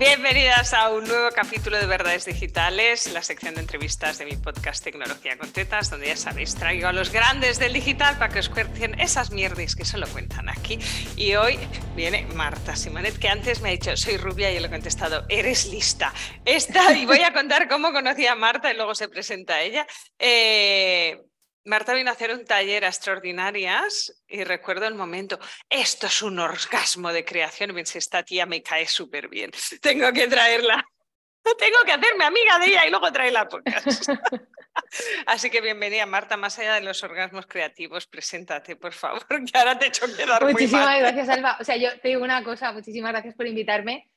Bienvenidas a un nuevo capítulo de Verdades Digitales, la sección de entrevistas de mi podcast Tecnología con Tetas, donde ya sabéis, traigo a los grandes del digital para que os cuenten esas mierdas que solo cuentan aquí. Y hoy viene Marta Simonet, que antes me ha dicho, soy rubia, y yo le he contestado, eres lista. Esta, y voy a contar cómo conocí a Marta y luego se presenta ella. Eh, Marta vino a hacer un taller a extraordinarias y recuerdo el momento, esto es un orgasmo de creación, pensé, esta tía me cae súper bien, tengo que traerla, tengo que hacerme amiga de ella y luego traerla a podcast. Así que bienvenida Marta, más allá de los orgasmos creativos, preséntate por favor, que ahora te he hecho quedar Muchísimas muy mal. gracias Alba, o sea, yo te digo una cosa, muchísimas gracias por invitarme.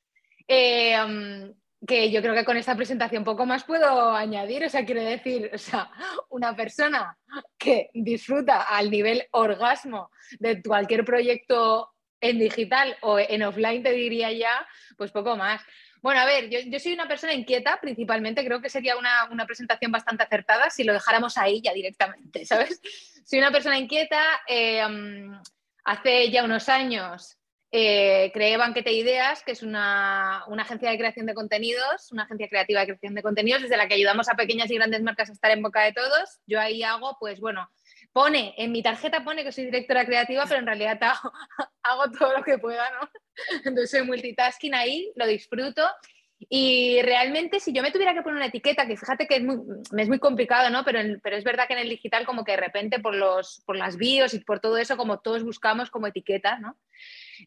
Eh, um, que yo creo que con esta presentación poco más puedo añadir, o sea, quiero decir, o sea, una persona que disfruta al nivel orgasmo de cualquier proyecto en digital o en offline, te diría ya, pues poco más. Bueno, a ver, yo, yo soy una persona inquieta principalmente, creo que sería una, una, presentación bastante acertada si lo dejáramos ahí ya directamente, ¿sabes? Soy una persona inquieta, eh, um, hace ya unos años eh, creé Banquete Ideas, que es una, una, agencia de creación de contenidos, una agencia creativa de creación de contenidos, desde la que ayudamos a pequeñas y grandes marcas a estar en boca de todos. Yo ahí hago, pues bueno, pone, en mi tarjeta pone que soy directora creativa, pero en realidad hago, todo lo que pueda, ¿no? Entonces soy multitasking ahí, lo disfruto. Y realmente, si yo me tuviera que poner una etiqueta, que fíjate que es muy, es muy complicado, ¿no? Pero, pero, es verdad que en el digital, como que de repente por, los, por las bios y por todo eso, como todos buscamos como etiquetas, ¿no?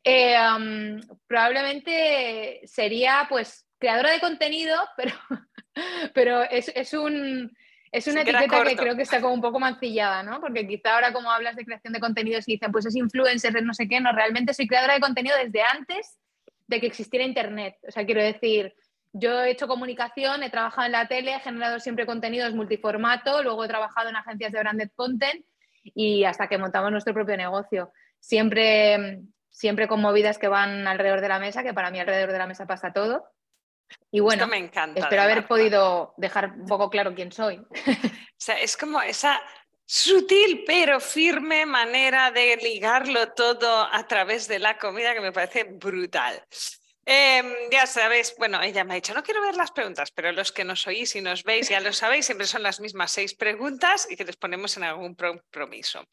Eh, um, probablemente sería, pues, creadora de contenido, pero, pero es, es un. Es una etiqueta que creo que está como un poco mancillada, ¿no? Porque quizá ahora como hablas de creación de contenidos y dicen, pues es influencer, no sé qué, no, realmente soy creadora de contenido desde antes de que existiera Internet. O sea, quiero decir, yo he hecho comunicación, he trabajado en la tele, he generado siempre contenidos multiformato, luego he trabajado en agencias de branded content y hasta que montamos nuestro propio negocio. Siempre, siempre con movidas que van alrededor de la mesa, que para mí alrededor de la mesa pasa todo. Y bueno, Esto me encanta, espero haber Marta. podido dejar un poco claro quién soy. O sea, es como esa sutil pero firme manera de ligarlo todo a través de la comida que me parece brutal. Eh, ya sabéis, bueno, ella me ha dicho, no quiero ver las preguntas, pero los que nos oís y nos veis ya lo sabéis, siempre son las mismas seis preguntas y que les ponemos en algún compromiso.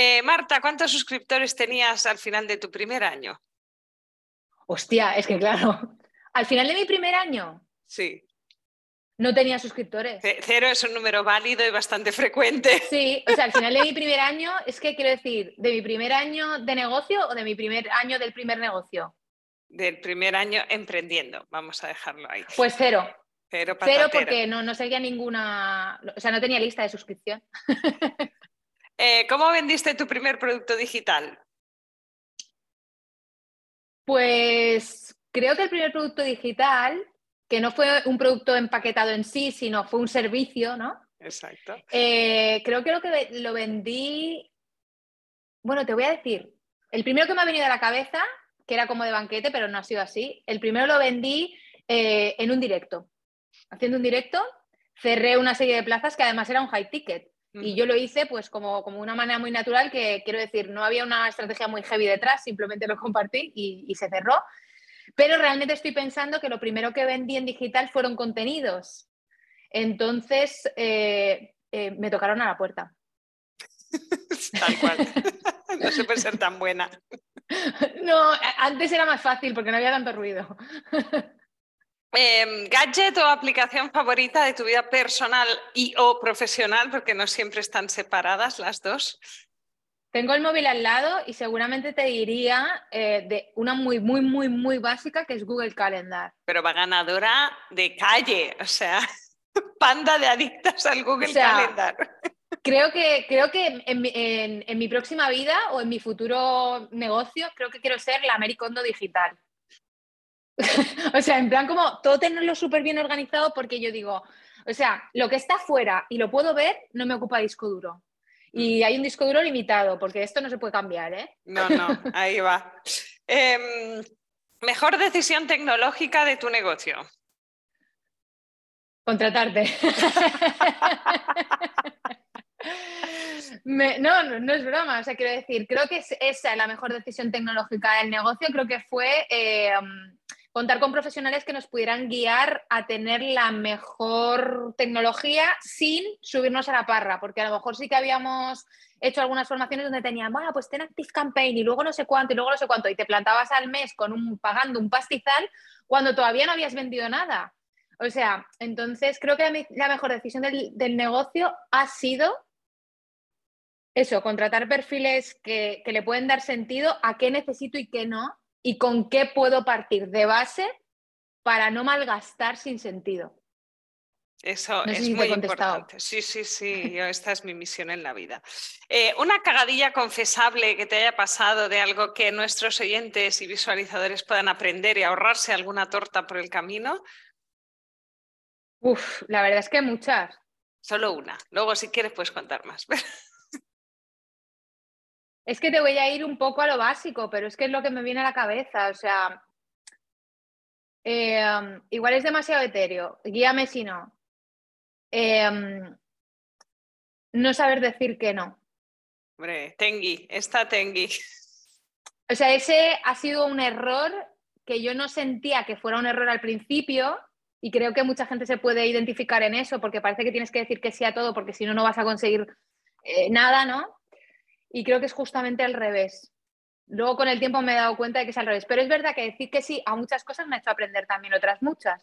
Eh, Marta, ¿cuántos suscriptores tenías al final de tu primer año? Hostia, es que claro, al final de mi primer año. Sí. No tenía suscriptores. Cero es un número válido y bastante frecuente. Sí, o sea, al final de mi primer año, es que quiero decir, ¿de mi primer año de negocio o de mi primer año del primer negocio? Del primer año emprendiendo, vamos a dejarlo ahí. Pues cero. Cero, cero porque no, no seguía ninguna, o sea, no tenía lista de suscripción. eh, ¿Cómo vendiste tu primer producto digital? Pues creo que el primer producto digital, que no fue un producto empaquetado en sí, sino fue un servicio, ¿no? Exacto. Eh, creo que lo que lo vendí, bueno, te voy a decir, el primero que me ha venido a la cabeza, que era como de banquete, pero no ha sido así, el primero lo vendí eh, en un directo. Haciendo un directo, cerré una serie de plazas que además era un high ticket. Y yo lo hice pues como, como una manera muy natural que quiero decir, no había una estrategia muy heavy detrás, simplemente lo compartí y, y se cerró. Pero realmente estoy pensando que lo primero que vendí en digital fueron contenidos. Entonces eh, eh, me tocaron a la puerta. Tal cual. no se puede ser tan buena. No, antes era más fácil porque no había tanto ruido. Eh, ¿Gadget o aplicación favorita de tu vida personal y o profesional? Porque no siempre están separadas las dos. Tengo el móvil al lado y seguramente te diría eh, de una muy, muy, muy, muy básica que es Google Calendar. Pero va ganadora de calle, o sea, panda de adictas al Google o sea, Calendar. Creo que, creo que en, en, en, mi próxima vida o en mi futuro negocio, creo que quiero ser la Americondo digital. o sea, en plan como todo tenerlo súper bien organizado porque yo digo, o sea, lo que está fuera y lo puedo ver no me ocupa disco duro. Y hay un disco duro limitado, porque esto no se puede cambiar, ¿eh? No, no, ahí va. Eh, mejor decisión tecnológica de tu negocio. Contratarte. Me, no, no, no, es broma, o sea, quiero decir, creo que es esa la mejor decisión tecnológica del negocio, creo que fue eh, contar con profesionales que nos pudieran guiar a tener la mejor tecnología sin subirnos a la parra, porque a lo mejor sí que habíamos hecho algunas formaciones donde tenían, bueno, pues ten Active Campaign y luego no sé cuánto y luego no sé cuánto, y te plantabas al mes con un, pagando un pastizal cuando todavía no habías vendido nada. O sea, entonces creo que la, mejor decisión del, del negocio ha sido eso, contratar perfiles que, le pueden dar sentido a qué necesito y qué no, y con qué puedo partir de base para no malgastar sin sentido. Eso es muy importante. Sí, sí, sí, esta es mi misión en la vida. Eh, una cagadilla confesable que te haya pasado de algo que nuestros oyentes y visualizadores puedan aprender y ahorrarse alguna torta por el camino. Uf, la verdad es que muchas. Solo una. Luego, si quieres, puedes contar más. Es que te voy a ir un poco a lo básico, pero es que es lo que me viene a la cabeza. O sea, em, igual es demasiado etéreo, guíame si no. Em, no saber decir que no. Hombre, Tengi, está Tengi. O sea, ese ha sido un error que yo no sentía que fuera un error al principio y creo que mucha gente se puede identificar en eso porque parece que tienes que decir que sí a todo porque si no, no vas a conseguir eh, nada, ¿no? Y creo que es justamente al revés. Luego con el tiempo me he dado cuenta de que es al revés, pero es verdad que decir que sí a muchas cosas me ha hecho aprender también otras muchas.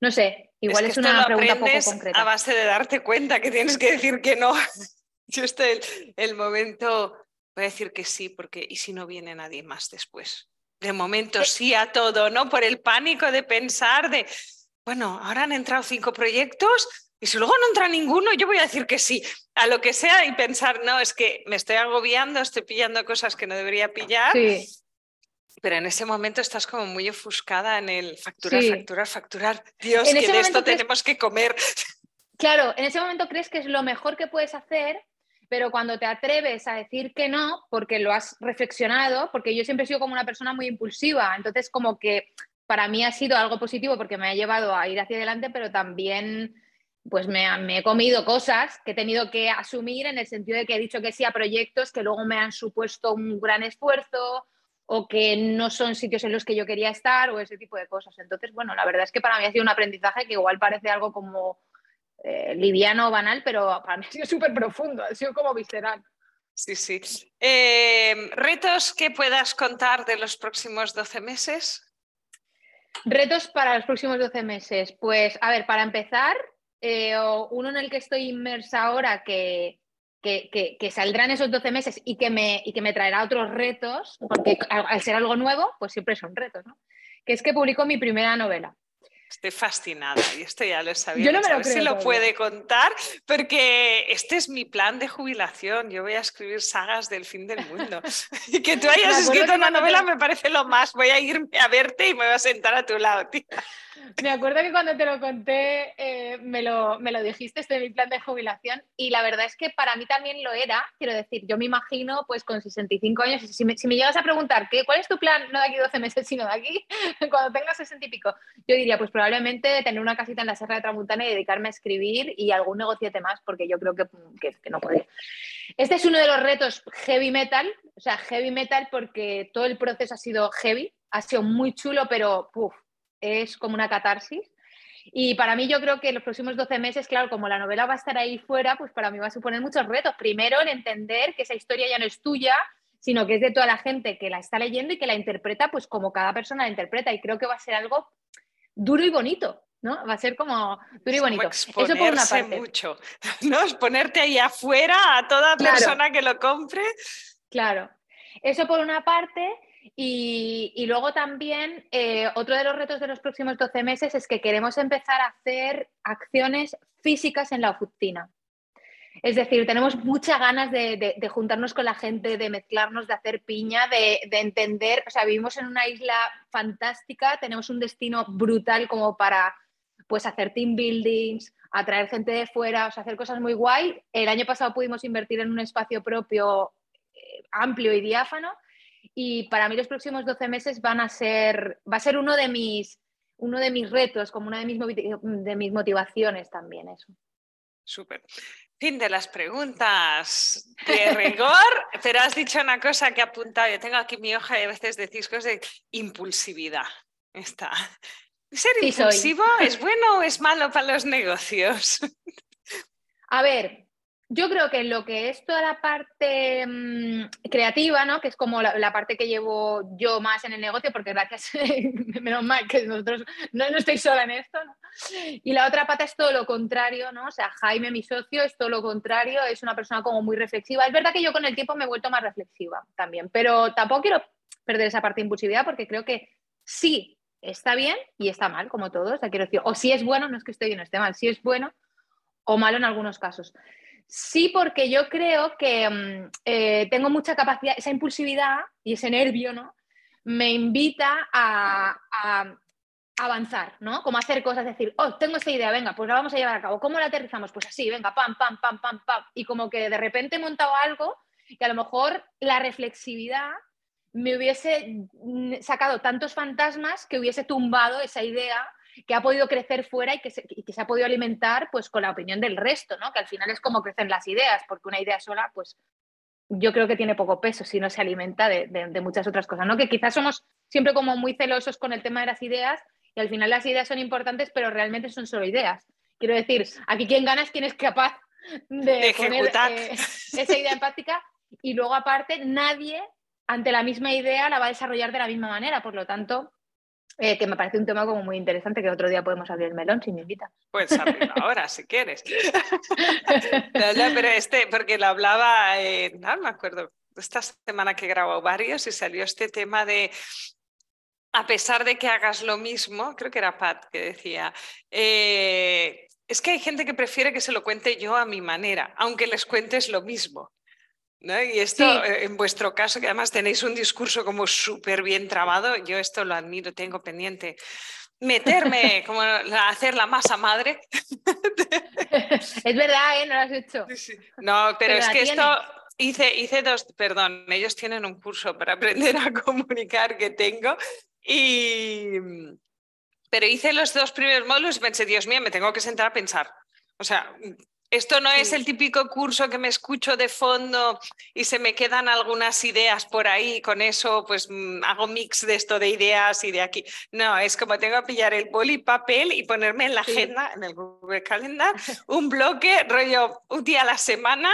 No sé, igual es, una pregunta poco concreta. A base de darte cuenta que tienes que decir que no. Yo estoy el, momento, voy a decir que sí, porque ¿y si no viene nadie más después? De momento sí a todo, ¿no? Por el pánico de pensar de, bueno, ahora han entrado cinco proyectos, y si luego no entra ninguno, yo voy a decir que sí, a lo que sea y pensar, no, es que me estoy agobiando, estoy pillando cosas que no debería pillar. Pero en ese momento estás como muy ofuscada en el facturar, facturar, facturar. Dios, que de esto tenemos que comer. Claro, en ese momento crees que es lo mejor que puedes hacer, pero cuando te atreves a decir que no, porque lo has reflexionado, porque yo siempre he sido como una persona muy impulsiva, entonces como que para mí ha sido algo positivo porque me ha llevado a ir hacia adelante, pero también pues me, he comido cosas que he tenido que asumir en el sentido de que he dicho que sí a proyectos que luego me han supuesto un gran esfuerzo o que no son sitios en los que yo quería estar o ese tipo de cosas. Entonces, bueno, la verdad es que para mí ha sido un aprendizaje que igual parece algo como eh, liviano o banal, pero para mí ha sido súper profundo, ha sido como visceral. Sí, sí. Eh, ¿Retos que puedas contar de los próximos 12 meses? Retos para los próximos 12 meses. Pues, a ver, para empezar, eh, o uno en el que estoy inmersa ahora que, que, que, saldrán esos 12 meses y que, me, y que me traerá otros retos, porque al, ser algo nuevo, pues siempre son retos, ¿no? Que es que publico mi primera novela. Estoy fascinada y esto ya lo sabía. Yo no me lo creo. Si lo puede contar, porque este es mi plan de jubilación. Yo voy a escribir sagas del fin del mundo. y que tú hayas escrito una novela me parece lo más. Voy a irme a verte y me voy a sentar a tu lado, tía. Me acuerdo que cuando te lo conté, eh, me, lo, me, lo, dijiste, este mi plan de jubilación, y la verdad es que para mí también lo era, quiero decir, yo me imagino pues con 65 años, si me, si me llegas a preguntar, ¿qué, ¿cuál es tu plan, no de aquí 12 meses, sino de aquí, cuando tengas 60 y pico? Yo diría, pues probablemente tener una casita en la Serra de Tramuntana y dedicarme a escribir y algún negociete más, porque yo creo que, que, no podría. Este es uno de los retos heavy metal, o sea, heavy metal porque todo el proceso ha sido heavy, ha sido muy chulo, pero puff, es como una catarsis. Y para mí yo creo que los próximos 12 meses, claro, como la novela va a estar ahí fuera, pues para mí va a suponer muchos retos. Primero, el entender que esa historia ya no es tuya, sino que es de toda la gente que la está leyendo y que la interpreta pues como cada persona la interpreta. Y creo que va a ser algo duro y bonito, ¿no? Va a ser como duro y bonito. Eso por una parte. mucho, ¿no? Ponerte ahí afuera a toda persona que lo compre. Claro. Eso por una parte. Y, luego también eh, otro de los retos de los próximos 12 meses es que queremos empezar a hacer acciones físicas en la oficina. Es decir, tenemos muchas ganas de, juntarnos con la gente, de mezclarnos, de hacer piña, de, entender, o sea, vivimos en una isla fantástica, tenemos un destino brutal como para pues hacer team buildings, atraer gente de fuera, o hacer cosas muy guay. El año pasado pudimos invertir en un espacio propio eh, amplio y diáfano y para mí los próximos 12 meses van a ser, va a ser uno de mis, uno de mis retos, como una de mis, de mis motivaciones también eso. Súper. Fin de las preguntas de rigor, pero has dicho una cosa que he apuntado. Yo tengo aquí mi hoja y a veces decís cosas de impulsividad. Está. ¿Ser impulsivo es bueno o es malo para los negocios? A ver, yo creo que lo que es toda la parte mm, creativa, ¿no? que es como la, parte que llevo yo más en el negocio, porque gracias, menos mal que nosotros no, no estoy sola en esto, ¿no? y la otra pata es todo lo contrario, ¿no? o sea, Jaime, mi socio, es todo lo contrario, es una persona como muy reflexiva. Es verdad que yo con el tiempo me he vuelto más reflexiva también, pero tampoco quiero perder esa parte de impulsividad porque creo que sí está bien y está mal, como todo, o sea, quiero decir, o si es bueno, no es que esté bien o esté mal, si es bueno o malo en algunos casos. Sí, porque yo creo que mm, eh, tengo mucha capacidad, esa impulsividad y ese nervio, ¿no? Me invita a, avanzar, ¿no? Como hacer cosas, decir, oh, tengo esta idea, venga, pues la vamos a llevar a cabo. ¿Cómo la aterrizamos? Pues así, venga, pam, pam, pam, pam, pam. Y como que de repente he montado algo que a lo mejor la reflexividad me hubiese mm, sacado tantos fantasmas que hubiese tumbado esa idea que ha podido crecer fuera y que, se, que se ha podido alimentar pues con la opinión del resto, ¿no? Que al final es como crecen las ideas, porque una idea sola, pues yo creo que tiene poco peso si no se alimenta de, de, muchas otras cosas, ¿no? Que quizás somos siempre como muy celosos con el tema de las ideas y al final las ideas son importantes, pero realmente son solo ideas. Quiero decir, aquí quien gana es quien es capaz de, ejecutar poner, eh, esa idea en práctica y luego aparte nadie ante la misma idea la va a desarrollar de la misma manera, por lo tanto eh, que me parece un tema como muy interesante que otro día podemos abrir el melón si me invitas. Pues abrirlo ahora, si quieres. pero este, porque lo hablaba, no me acuerdo, esta semana que grabó varios y salió este tema de a pesar de que hagas lo mismo, creo que era Pat que decía, eh, es que hay gente que prefiere que se lo cuente yo a mi manera, aunque les cuentes lo mismo. Y esto, eh, en vuestro caso, que además tenéis un discurso como súper bien trabado, yo esto lo admiro, tengo pendiente meterme, como hacer la masa madre. es verdad, ¿eh? No lo has hecho. No, pero, es que esto hice, hice dos, perdón, ellos tienen un curso para aprender a comunicar que tengo y... Pero hice los dos primeros módulos y pensé, Dios mío, me tengo que sentar a pensar. O sea, esto no es el típico curso que me escucho de fondo y se me quedan algunas ideas por ahí, con eso pues mm, hago mix de esto de ideas y de aquí. No, es como tengo que pillar el boli papel y ponerme en la agenda, en el Google Calendar, un bloque, rollo un día a la semana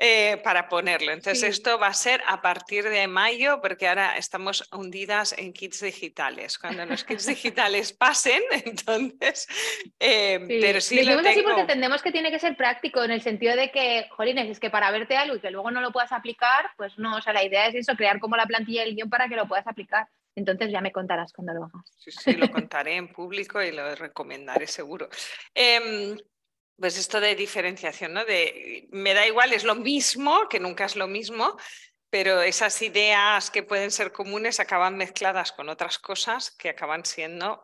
eh, para ponerlo. Entonces, esto va a ser a partir de mayo, porque ahora estamos hundidas en kits digitales. Cuando los kits digitales pasen, entonces. Eh, pero sí lo tengo... así porque entendemos que tiene que ser práctico, en el sentido de que, jolines, es que para verte algo y que luego no lo puedas aplicar, pues no, o sea, la idea es eso, crear como la plantilla del guion para que lo puedas aplicar. Entonces ya me contarás cuando lo hagas. Sí, sí, lo contaré en público y lo recomendaré seguro. Em, pues esto de diferenciación, ¿no? De me da igual, es lo mismo, que nunca es lo mismo, pero esas ideas que pueden ser comunes acaban mezcladas con otras cosas que acaban siendo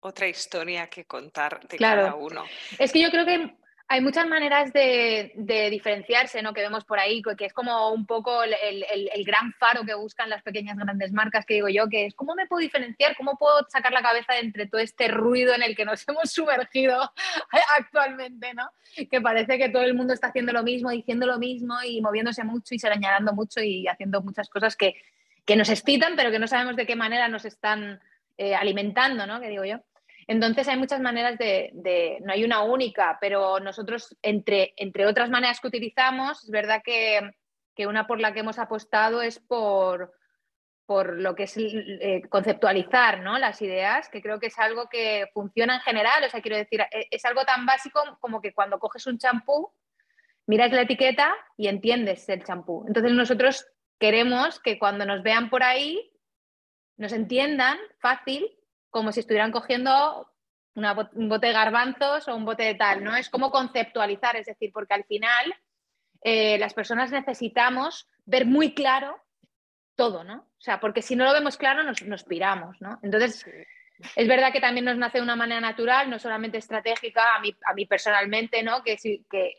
otra historia que contar de cada uno. Es que yo creo que hay muchas maneras de, diferenciarse, ¿no? Que vemos por ahí, que es como un poco el, gran faro que buscan las pequeñas grandes marcas, que digo yo, que es cómo me puedo diferenciar, cómo puedo sacar la cabeza entre todo este ruido en el que nos hemos sumergido actualmente, ¿no? Que parece que todo el mundo está haciendo lo mismo, diciendo lo mismo y moviéndose mucho y señalando mucho y haciendo muchas cosas que, nos excitan, pero que no sabemos de qué manera nos están eh, alimentando, ¿no? Que digo yo. Entonces hay muchas maneras de, no hay una única, pero nosotros, entre, entre otras maneras que utilizamos, es verdad que, una por la que hemos apostado es por, por lo que es eh, conceptualizar ¿no? las ideas, que creo que es algo que funciona en general, o sea, quiero decir, e, es algo tan básico como que cuando coges un champú, miras la etiqueta y entiendes el champú. Entonces nosotros queremos que cuando nos vean por ahí, nos entiendan fácil como si estuvieran cogiendo un bote de garbanzos o un bote de tal, ¿no? Es como conceptualizar, es decir, porque al final eh, las personas necesitamos ver muy claro todo, ¿no? O sea, porque si no lo vemos claro nos, piramos, ¿no? Entonces, es verdad que también nos nace de una manera natural, no solamente estratégica, a mí, a mí personalmente, ¿no? Que, que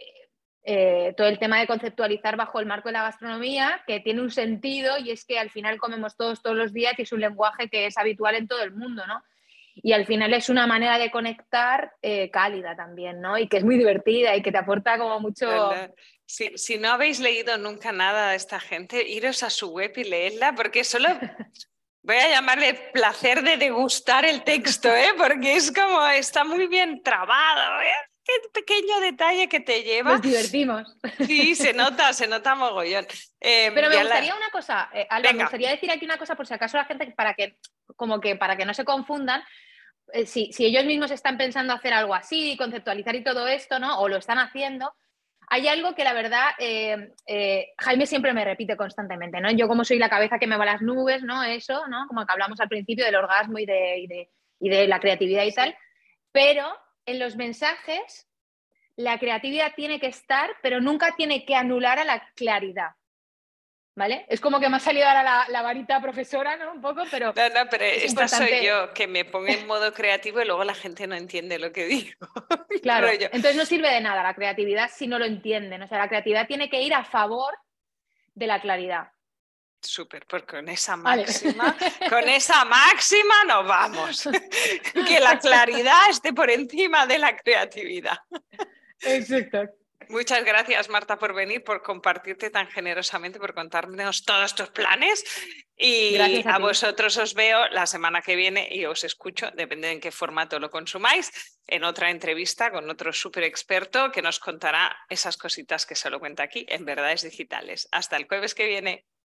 eh, todo el tema de conceptualizar bajo el marco de la gastronomía, que tiene un sentido y es que al final comemos todos todos los días y es un lenguaje que es habitual en todo el mundo, ¿no? Y al final es una manera de conectar eh, cálida también, ¿no? Y que es muy divertida y que te aporta como mucho... Si, si, no habéis leído nunca nada de esta gente, iros a su web y leedla, porque solo Voy a llamarle placer de degustar el texto, ¿eh? porque es como, está muy bien trabado. ¿eh? Qué pequeño detalle que te lleva. Nos divertimos. Sí, se nota, se nota mogollón. Eh, Pero me gustaría una cosa, eh, Alba, me gustaría decir aquí una cosa por si acaso la gente, para que, como que, para que no se confundan, eh, si, si, ellos mismos están pensando hacer algo así, conceptualizar y todo esto, ¿no? O lo están haciendo, hay algo que la verdad eh, eh, Jaime siempre me repite constantemente, ¿no? Yo como soy la cabeza que me va a las nubes, ¿no? Eso, ¿no? Como que hablamos al principio del orgasmo y de, y de, la creatividad y tal, pero en los mensajes la creatividad tiene que estar, pero nunca tiene que anular a la claridad. ¿Vale? Es como que me ha salido ahora la, varita profesora, ¿no? Un poco, pero. No, no, pero esta soy yo, que me pongo en modo creativo y luego la gente no entiende lo que digo. Claro, entonces no sirve de nada la creatividad si no lo entienden. O sea, la creatividad tiene que ir a favor de la claridad. Súper, pues con esa máxima, con esa máxima nos vamos. que la claridad esté por encima de la creatividad. Exacto. Muchas gracias, Marta, por venir, por compartirte tan generosamente, por contarnos todos tus planes. Y a, vosotros os veo la semana que viene y os escucho, depende de en qué formato lo consumáis, en otra entrevista con otro súper experto que nos contará esas cositas que solo cuenta aquí en Verdades Digitales. Hasta el jueves que viene.